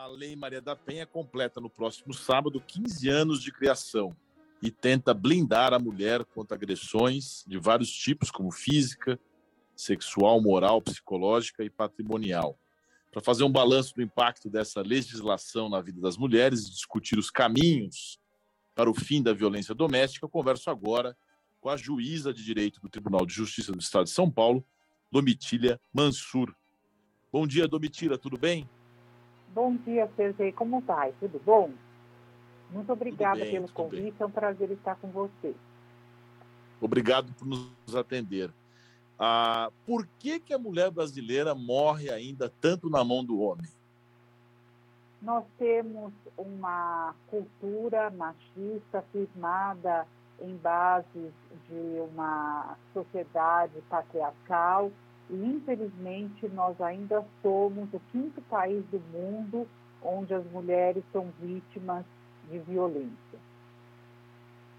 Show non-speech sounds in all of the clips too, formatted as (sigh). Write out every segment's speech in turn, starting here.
A Lei Maria da Penha completa no próximo sábado 15 anos de criação e tenta blindar a mulher contra agressões de vários tipos, como física, sexual, moral, psicológica e patrimonial. Para fazer um balanço do impacto dessa legislação na vida das mulheres e discutir os caminhos para o fim da violência doméstica, eu converso agora com a juíza de direito do Tribunal de Justiça do Estado de São Paulo, Domitília Mansur. Bom dia, Domitila, tudo bem? Bom dia, Sergei. Como vai? Tudo bom? Muito obrigada bem, pelo convite. Bem. É um prazer estar com você. Obrigado por nos atender. Ah, por que, que a mulher brasileira morre ainda tanto na mão do homem? Nós temos uma cultura machista firmada em bases de uma sociedade patriarcal e, infelizmente, nós ainda somos o quinto país do mundo onde as mulheres são vítimas de violência.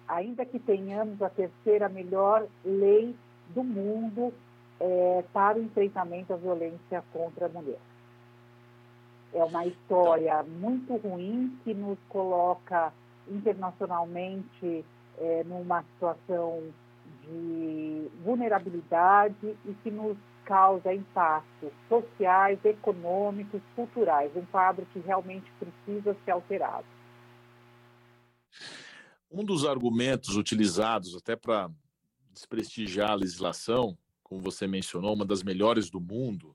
Ainda que tenhamos a terceira melhor lei do mundo é, para o enfrentamento à violência contra a mulher. É uma história muito ruim que nos coloca internacionalmente é, numa situação de vulnerabilidade e que nos causa impactos sociais, econômicos, culturais, um quadro que realmente precisa ser alterado. Um dos argumentos utilizados até para desprestigiar a legislação, como você mencionou, uma das melhores do mundo,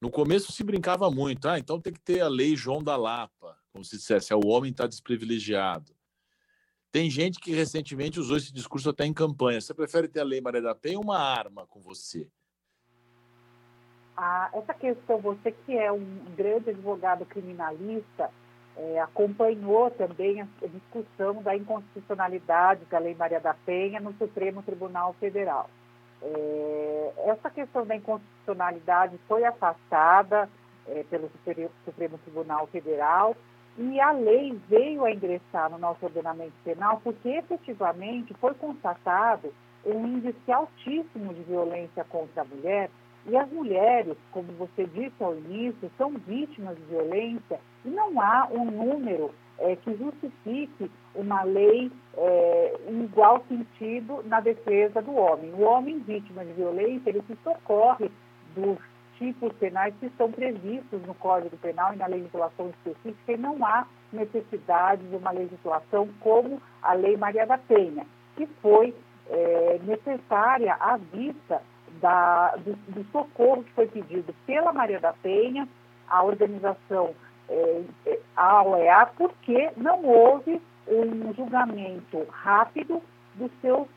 no começo se brincava muito, ah, então tem que ter a lei João da Lapa, como se dissesse, é, o homem está desprivilegiado. Tem gente que recentemente usou esse discurso até em campanha. Você prefere ter a Lei Maria da Penha ou uma arma com você? Ah, essa questão, você que é um grande advogado criminalista, é, acompanhou também a discussão da inconstitucionalidade da Lei Maria da Penha no Supremo Tribunal Federal. É, essa questão da inconstitucionalidade foi afastada é, pelo Supremo Tribunal Federal e a lei veio a ingressar no nosso ordenamento penal porque efetivamente foi constatado um índice altíssimo de violência contra a mulher e as mulheres, como você disse ao início, são vítimas de violência e não há um número é, que justifique uma lei é, em igual sentido na defesa do homem. O homem vítima de violência, ele se socorre dos tipos penais que estão previstos no Código Penal e na legislação específica e não há necessidade de uma legislação como a Lei Maria da Penha, que foi é, necessária à vista da, do, do, socorro que foi pedido pela Maria da Penha, a organização, é, a OEA, porque não houve um julgamento rápido dos seus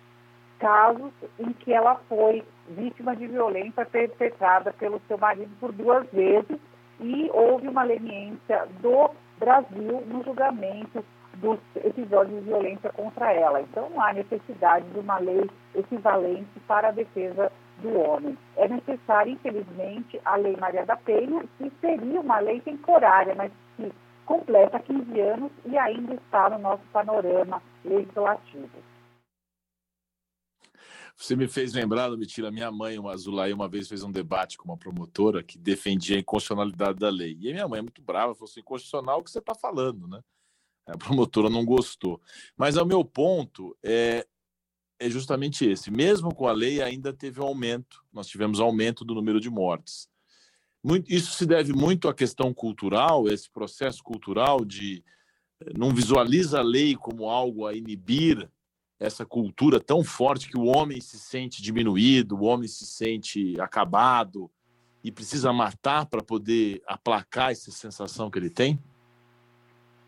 casos em que ela foi vítima de violência perpetrada pelo seu marido por duas vezes e houve uma leniência do Brasil no julgamento dos episódios de violência contra ela. Então, não há necessidade de uma lei equivalente para a defesa do homem. É necessária, infelizmente, a Lei Maria da Penha, que seria uma lei temporária, mas que completa 15 anos e ainda está no nosso panorama legislativo. Você me fez lembrar, Domitila, minha mãe, uma Azulay, uma vez fez um debate com uma promotora que defendia a inconstitucionalidade da lei. E minha mãe, muito brava, falou assim: inconstitucional o que você está falando, né? A promotora não gostou. Mas o meu ponto é, é justamente esse. Mesmo com a lei, ainda teve um aumento, nós tivemos aumento do número de mortes. Muito, isso se deve muito à questão cultural, esse processo cultural de eh, não visualiza a lei como algo a inibir essa cultura tão forte que o homem se sente diminuído, o homem se sente acabado e precisa matar para poder aplacar essa sensação que ele tem?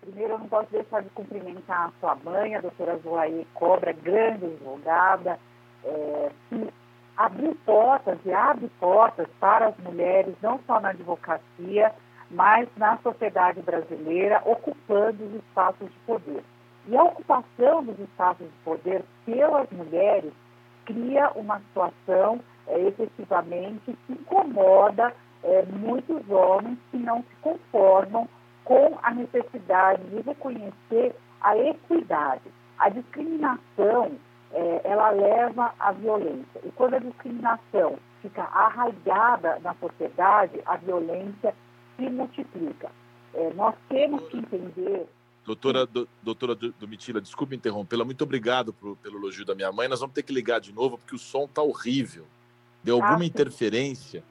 Primeiro, eu não posso deixar de cumprimentar a sua mãe, a doutora Zoaí Cobra, grande advogada, é, que abriu portas e abre portas para as mulheres, não só na advocacia, mas na sociedade brasileira, ocupando os espaços de poder. E a ocupação dos espaços de poder pelas mulheres cria uma situação é, efetivamente que incomoda é, muitos homens que não se conformam com a necessidade de reconhecer a equidade. A discriminação, é, ela leva à violência. E quando a discriminação fica arraigada na sociedade, a violência se multiplica. É, nós temos que entender. Doutora, do, doutora Domitila, desculpe interrompê-la, muito obrigado pelo elogio da minha mãe. Nós vamos ter que ligar de novo porque o som está horrível. Deu alguma ah, interferência.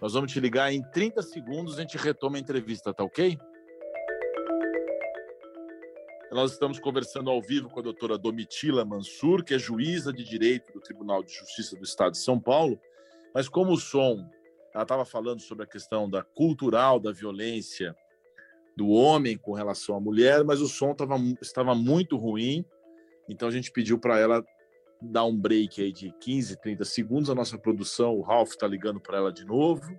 Nós vamos te ligar em 30 segundos, a gente retoma a entrevista, tá ok? Nós estamos conversando ao vivo com a doutora Domitila Mansur, que é juíza de direito do Tribunal de Justiça do Estado de São Paulo. Mas como o som, ela estava falando sobre a questão da cultural da violência do homem com relação à mulher, mas o som tava, estava muito ruim, então a gente pediu para ela dar um break aí de 15, 30 segundos. A nossa produção, o Ralph está ligando para ela de novo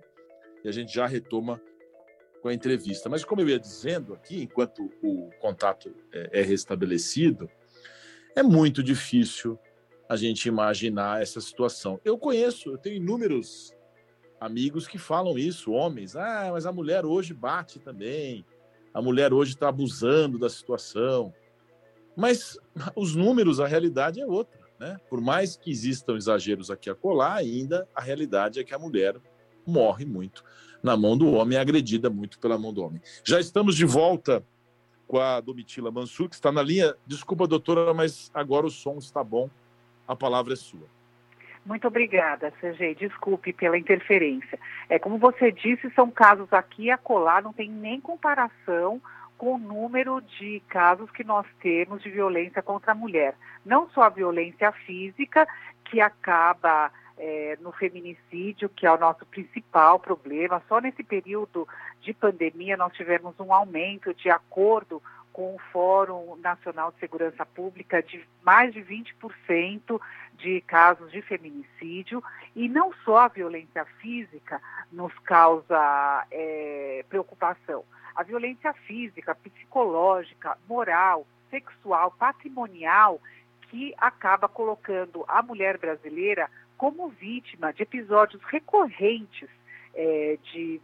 e a gente já retoma com a entrevista. Mas como eu ia dizendo aqui, enquanto o contato é, é restabelecido, é muito difícil a gente imaginar essa situação. Eu conheço, eu tenho inúmeros amigos que falam isso, homens. Ah, mas a mulher hoje bate também. A mulher hoje está abusando da situação. Mas (laughs) os números, a realidade é outra. Né? Por mais que existam exageros aqui a colar, ainda a realidade é que a mulher morre muito na mão do homem, é agredida muito pela mão do homem. Já estamos de volta com a Domitila Mansur, que está na linha. Desculpa, doutora, mas agora o som está bom. A palavra é sua. Muito obrigada, CG. Desculpe pela interferência. É como você disse, são casos aqui a colar, não tem nem comparação com o número de casos que nós temos de violência contra a mulher. Não só a violência física, que acaba é, no feminicídio, que é o nosso principal problema. Só nesse período de pandemia nós tivemos um aumento, de acordo com o Fórum Nacional de Segurança Pública, de mais de 20% de casos de feminicídio. E não só a violência física nos causa é, preocupação. A violência física, psicológica, moral, sexual, patrimonial, que acaba colocando a mulher brasileira como vítima de episódios recorrentes é, de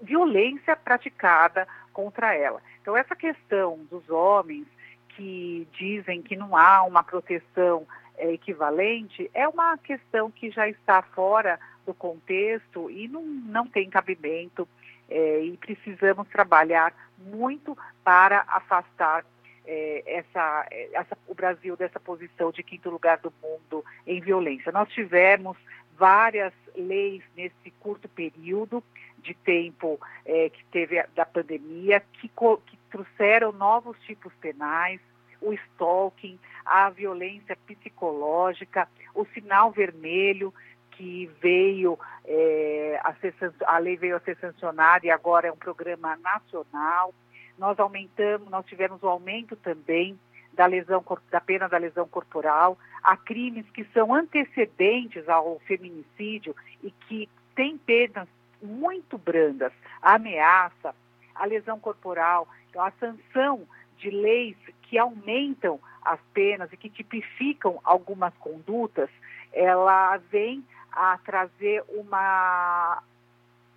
violência praticada contra ela. Então, essa questão dos homens que dizem que não há uma proteção é, equivalente é uma questão que já está fora do contexto e não, não tem cabimento é, e precisamos trabalhar muito para afastar é, essa, essa, o Brasil dessa posição de quinto lugar do mundo em violência. Nós tivemos várias leis nesse curto período de tempo é, que teve da pandemia que, que trouxeram novos tipos penais, o stalking, a violência psicológica, o sinal vermelho que veio é, a, ser, a lei veio a ser sancionada e agora é um programa nacional. Nós aumentamos, nós tivemos o um aumento também da lesão da pena da lesão corporal, há crimes que são antecedentes ao feminicídio e que têm penas muito brandas, a ameaça, a lesão corporal, a sanção de leis que aumentam as penas e que tipificam algumas condutas, ela vem a trazer uma,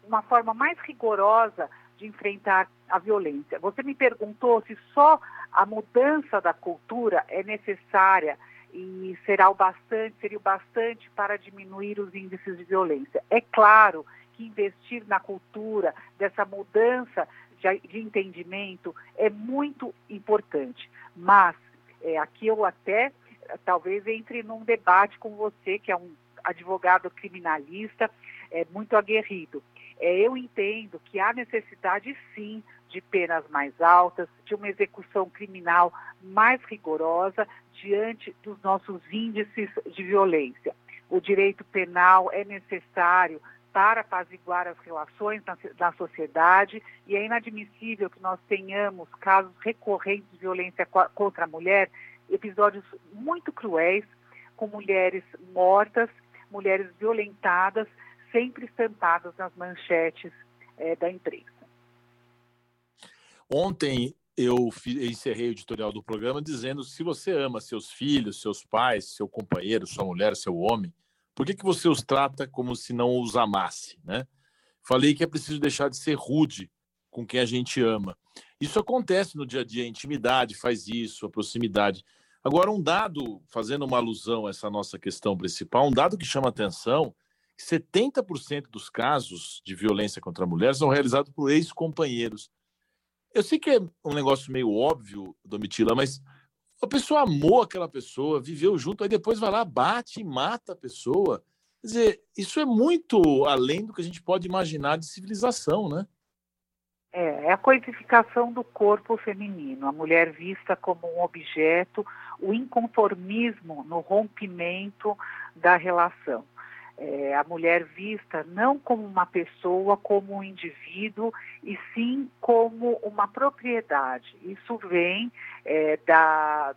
uma forma mais rigorosa de enfrentar a violência. Você me perguntou se só a mudança da cultura é necessária e será o bastante, seria o bastante para diminuir os índices de violência. É claro que investir na cultura dessa mudança de, de entendimento é muito importante, mas é, aqui eu até talvez entre num debate com você, que é um advogado criminalista é, muito aguerrido. É, eu entendo que há necessidade, sim, de penas mais altas, de uma execução criminal mais rigorosa diante dos nossos índices de violência. O direito penal é necessário para apaziguar as relações na, na, sociedade e é inadmissível que nós tenhamos casos recorrentes de violência contra a mulher, episódios muito cruéis, com mulheres mortas, mulheres violentadas sempre estampadas nas manchetes é, da imprensa. Ontem eu encerrei o editorial do programa dizendo se você ama seus filhos, seus pais, seu companheiro, sua mulher, seu homem, por que, que você os trata como se não os amasse, né? Falei que é preciso deixar de ser rude com quem a gente ama. Isso acontece no dia a dia, a intimidade faz isso, a proximidade. Agora, um dado, fazendo uma alusão a essa nossa questão principal, um dado que chama atenção 70% dos casos de violência contra a mulher são realizados por ex-companheiros. Eu sei que é um negócio meio óbvio, Domitila, mas a pessoa amou aquela pessoa, viveu junto, aí depois vai lá, bate e mata a pessoa. Quer dizer, isso é muito além do que a gente pode imaginar de civilização, né? É, é a coisificação do corpo feminino, a mulher vista como um objeto, o inconformismo no rompimento da relação. É, a mulher vista não como uma pessoa, como um indivíduo, e sim como uma propriedade. Isso vem é, da,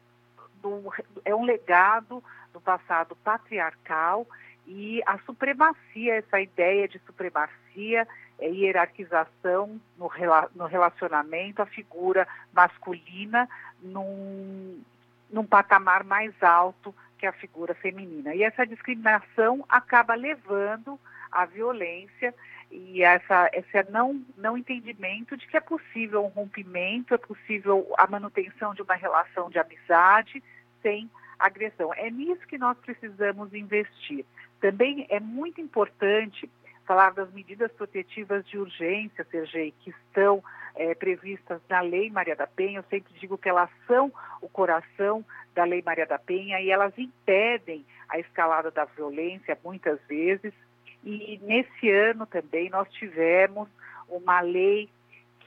do, é um legado do passado patriarcal e a supremacia, essa ideia de supremacia é, hierarquização no, no relacionamento, a figura masculina num, num patamar mais alto que a figura feminina. E essa discriminação acaba levando à violência e essa, esse não, não entendimento de que é possível um rompimento, é possível a manutenção de uma relação de amizade sem agressão. É nisso que nós precisamos investir. Também é muito importante falar das medidas protetivas de urgência, Sergei, que estão é, previstas na Lei Maria da Penha. Eu sempre digo que elas são o coração da Lei Maria da Penha e elas impedem a escalada da violência muitas vezes. E nesse ano também nós tivemos uma lei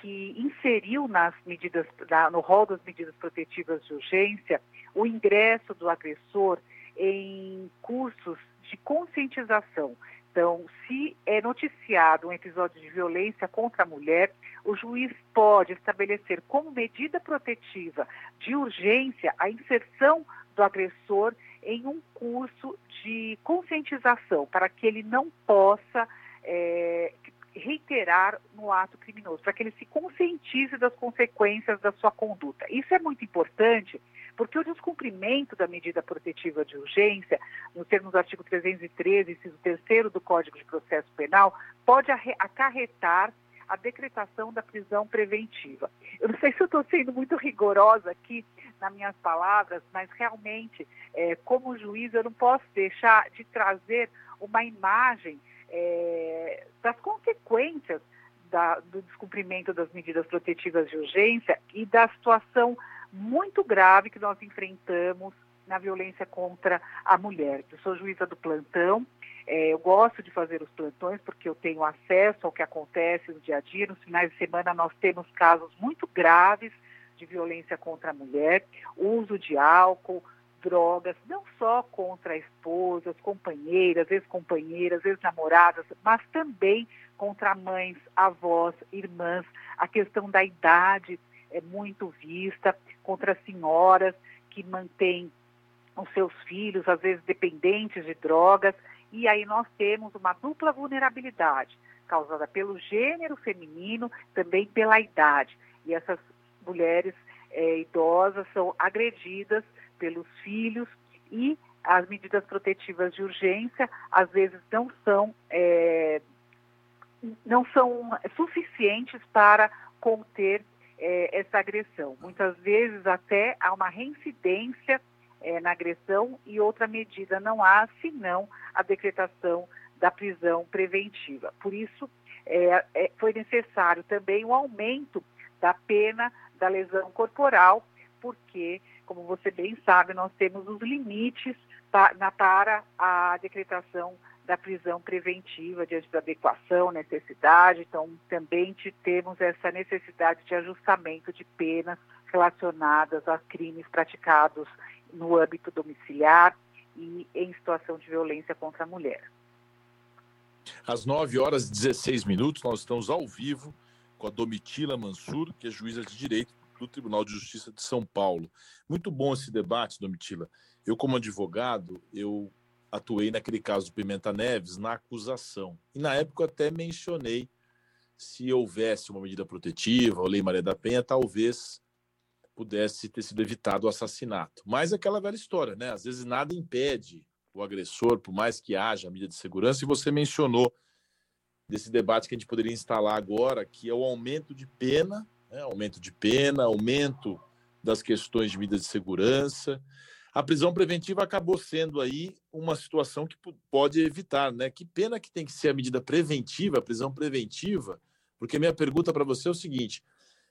que inseriu nas medidas, no rol das medidas protetivas de urgência o ingresso do agressor em cursos de conscientização. Então, se é noticiado um episódio de violência contra a mulher, o juiz pode estabelecer como medida protetiva de urgência a inserção do agressor em um curso de conscientização, para que ele não possa é, reiterar no ato criminoso, para que ele se conscientize das consequências da sua conduta. Isso é muito importante, porque o descumprimento da medida protetiva de urgência, no termos do artigo 313, inciso 3 do Código de Processo Penal, pode acarretar a decretação da prisão preventiva. Eu não sei se eu estou sendo muito rigorosa aqui nas minhas palavras, mas realmente, é, como juiz, eu não posso deixar de trazer uma imagem é, das consequências da, do descumprimento das medidas protetivas de urgência e da situação muito grave que nós enfrentamos na violência contra a mulher. Eu sou juíza do plantão, é, eu gosto de fazer os plantões porque eu tenho acesso ao que acontece no dia a dia. Nos finais de semana nós temos casos muito graves de violência contra a mulher, uso de álcool, drogas, não só contra esposas, companheiras, ex-companheiras, ex-namoradas, mas também contra mães, avós, irmãs. A questão da idade é muito vista, contra senhoras que mantêm os seus filhos, às vezes dependentes de drogas. E aí nós temos uma dupla vulnerabilidade, causada pelo gênero feminino, também pela idade. E essas mulheres é, idosas são agredidas pelos filhos e as medidas protetivas de urgência às vezes não são é, não são suficientes para conter é, essa agressão. Muitas vezes até há uma reincidência é, na agressão e outra medida não há, senão a decretação da prisão preventiva. Por isso, é, é foi necessário também o aumento da pena da lesão corporal, porque, como você bem sabe, nós temos os limites para, a decretação da prisão preventiva diante da adequação, necessidade. Então, também temos essa necessidade de ajustamento de penas relacionadas a crimes praticados no âmbito domiciliar e em situação de violência contra a mulher. Às 9 horas e 16 minutos, nós estamos ao vivo com a Domitila Mansur, que é juíza de direito do Tribunal de Justiça de São Paulo. Muito bom esse debate, Domitila. Eu, como advogado, eu atuei naquele caso Pimenta Neves na acusação. E na época eu até mencionei se houvesse uma medida protetiva, a Lei Maria da Penha, talvez pudesse ter sido evitado o assassinato. Mas aquela velha história, né? Às vezes nada impede o agressor, por mais que haja medida de segurança, e você mencionou desse debate que a gente poderia instalar agora, que é o aumento de pena, né? aumento de pena, aumento das questões de medida de segurança. a prisão preventiva acabou sendo aí uma situação que pode evitar, né? Que pena que tem que ser a medida preventiva, a prisão preventiva, porque minha pergunta para você é o seguinte: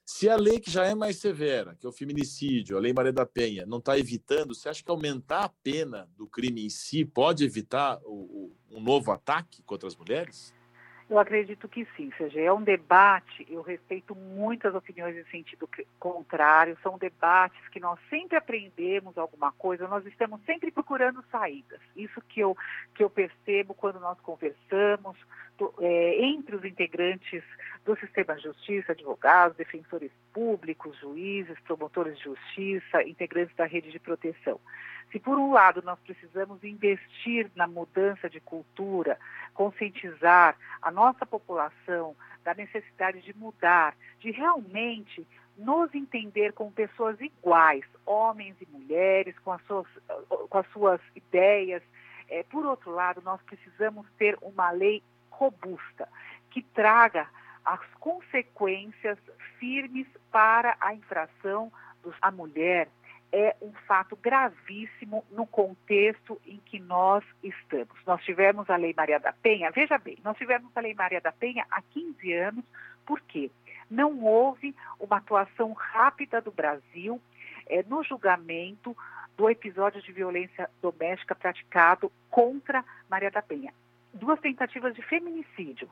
se a lei que já é mais severa, que é o feminicídio, a Lei Maria da Penha, não está evitando, você acha que aumentar a pena do crime em si pode evitar o, o, um novo ataque contra as mulheres? Eu acredito que sim, seja, é um debate, eu respeito muitas opiniões em sentido contrário, são debates que nós sempre aprendemos alguma coisa, nós estamos sempre procurando saídas. Isso que eu, que eu percebo quando nós conversamos é, entre os integrantes do sistema de justiça, advogados, defensores públicos, juízes, promotores de justiça, integrantes da rede de proteção. Se, por um lado, nós precisamos investir na mudança de cultura, conscientizar a nossa população da necessidade de mudar, de realmente nos entender como pessoas iguais, homens e mulheres, com as suas, com as suas ideias. É, por outro lado, nós precisamos ter uma lei robusta que traga as consequências firmes para a infração à mulher, é um fato gravíssimo no contexto em que nós estamos. Nós tivemos a Lei Maria da Penha, veja bem, nós tivemos a Lei Maria da Penha há 15 anos, por quê? Não houve uma atuação rápida do Brasil é, no julgamento do episódio de violência doméstica praticado contra Maria da Penha. Duas tentativas de feminicídio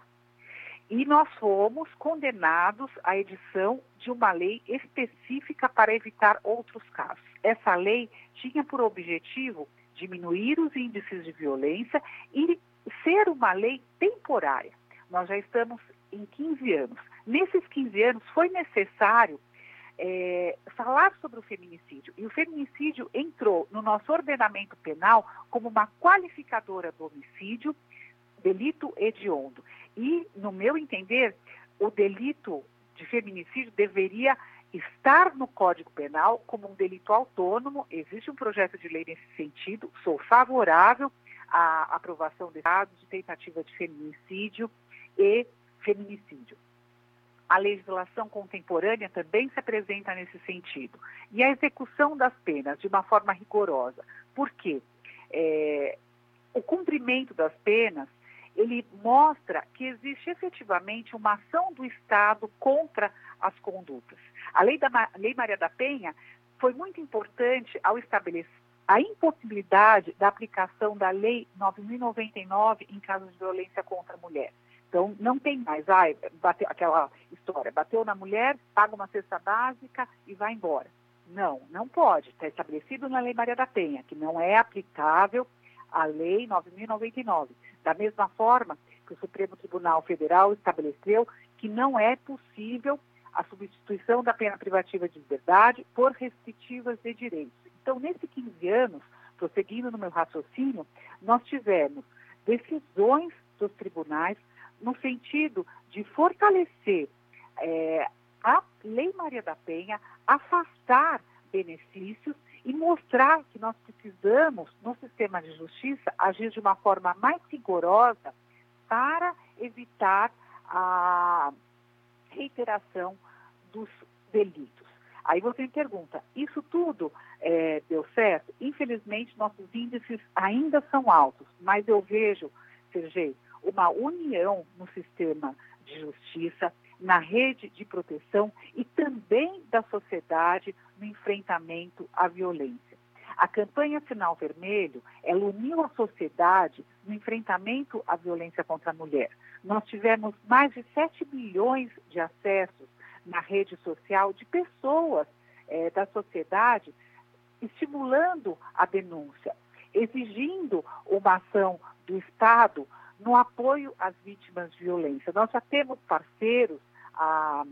e nós fomos condenados à edição de uma lei específica para evitar outros casos. Essa lei tinha por objetivo diminuir os índices de violência e ser uma lei temporária. Nós já estamos em 15 anos. Nesses 15 anos foi necessário é, falar sobre o feminicídio. E o feminicídio entrou no nosso ordenamento penal como uma qualificadora do homicídio, delito hediondo. E, no meu entender, o delito de feminicídio deveria estar no Código Penal como um delito autônomo. Existe um projeto de lei nesse sentido. Sou favorável à aprovação de dados de tentativa de feminicídio e feminicídio. A legislação contemporânea também se apresenta nesse sentido. E a execução das penas de uma forma rigorosa. Por quê? É, o cumprimento das penas ele mostra que existe efetivamente uma ação do Estado contra as condutas. A lei, da, a lei Maria da Penha foi muito importante ao estabelecer a impossibilidade da aplicação da Lei 9.099 em casos de violência contra a mulher. Então, não tem mais, ai, bateu, aquela história, bateu na mulher, paga uma cesta básica e vai embora. Não, não pode. Está estabelecido na Lei Maria da Penha, que não é aplicável a Lei 9.099. Da mesma forma que o Supremo Tribunal Federal estabeleceu que não é possível a substituição da pena privativa de liberdade por restritivas de direitos. Então, nesses 15 anos, prosseguindo no meu raciocínio, nós tivemos decisões dos tribunais no sentido de fortalecer é, a Lei Maria da Penha, afastar benefícios e mostrar que nós precisamos, no sistema de justiça, agir de uma forma mais rigorosa para evitar a reiteração dos delitos. Aí você me pergunta, isso tudo é, deu certo? Infelizmente, nossos índices ainda são altos, mas eu vejo, Sergei, uma união no sistema de justiça, na rede de proteção e também da sociedade no enfrentamento à violência. A campanha Sinal Vermelho, ela uniu a sociedade no enfrentamento à violência contra a mulher. Nós tivemos mais de 7 milhões de acessos na rede social de pessoas é, da sociedade estimulando a denúncia, exigindo uma ação do Estado no apoio às vítimas de violência. Nós já temos parceiros, a,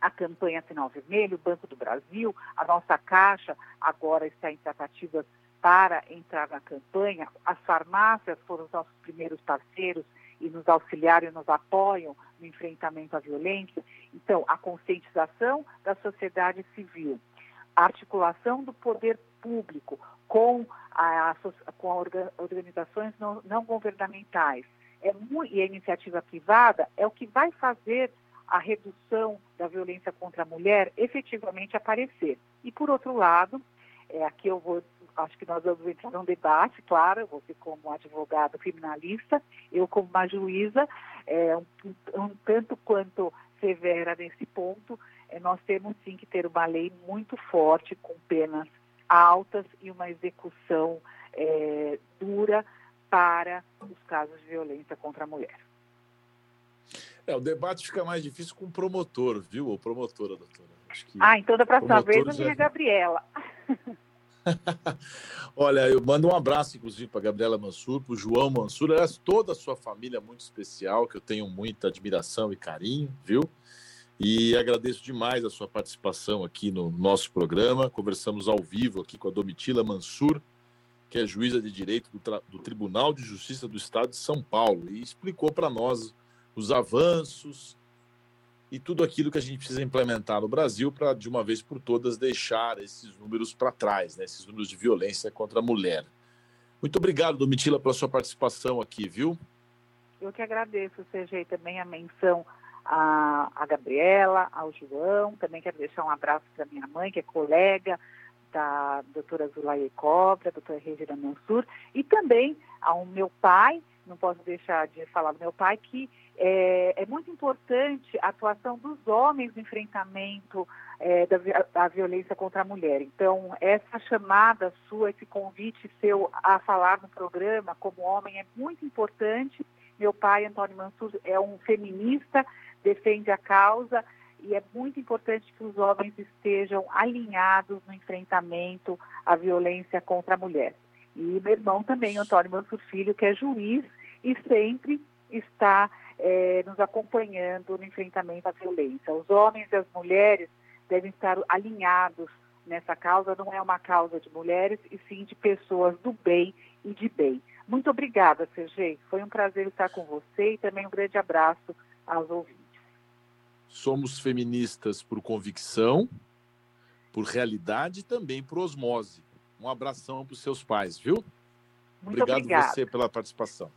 a campanha Sinal Vermelho, o Banco do Brasil, a nossa Caixa agora está em tratativas para entrar na campanha. As farmácias foram os nossos primeiros parceiros e nos auxiliaram e nos apoiam no enfrentamento à violência. Então, a conscientização da sociedade civil, a articulação do poder público com, a, com organizações não, não governamentais é, e a iniciativa privada é o que vai fazer a redução da violência contra a mulher efetivamente aparecer. E, por outro lado, É, aqui eu vou, acho que nós vamos entrar num debate, claro, você como advogado criminalista, eu como uma juíza, é, um, um tanto quanto severa nesse ponto, é, nós temos sim que ter uma lei muito forte, com penas altas e uma execução é, dura para os casos de violência contra a mulher. É, o debate fica mais difícil com o promotor, viu? Ou promotora, doutora. ah, então da próxima vez eu já... a Gabriela. (laughs) Olha, eu mando um abraço, inclusive, para Gabriela Mansur, para o João Mansur, aliás, toda a sua família muito especial, que eu tenho muita admiração e carinho, viu? E agradeço demais a sua participação aqui no nosso programa. Conversamos ao vivo aqui com a Domitila Mansur, que é juíza de direito do, do Tribunal de Justiça do Estado de São Paulo, e explicou para nós os avanços e tudo aquilo que a gente precisa implementar no Brasil para, de uma vez por todas, deixar esses números para trás, né? esses números de violência contra a mulher. Muito obrigado, Domitila, pela sua participação aqui, viu? Eu que agradeço, CG, também a menção a, a Gabriela, ao João, também quero deixar um abraço para minha mãe, que é colega da doutora Zulaye Cobra, doutora Regina Mansur, e também ao meu pai, não posso deixar de falar do meu pai, que é, é muito importante a atuação dos homens no enfrentamento é, da, da, violência contra a mulher. Então, essa chamada sua, esse convite seu a falar no programa como homem é muito importante. Meu pai, Antônio Mansur, é um feminista, defende a causa e é muito importante que os homens estejam alinhados no enfrentamento à violência contra a mulher. E meu irmão também, Antônio Mansur Filho, que é juiz e sempre está é, nos acompanhando no enfrentamento à violência. Os homens e as mulheres devem estar alinhados nessa causa, não é uma causa de mulheres, e sim de pessoas do bem e de bem. Muito obrigada, Sergei. Foi um prazer estar com você e também um grande abraço aos ouvintes. Somos feministas por convicção, por realidade e também por osmose. Um abração para os seus pais, viu? Muito Obrigado obrigada. você pela participação.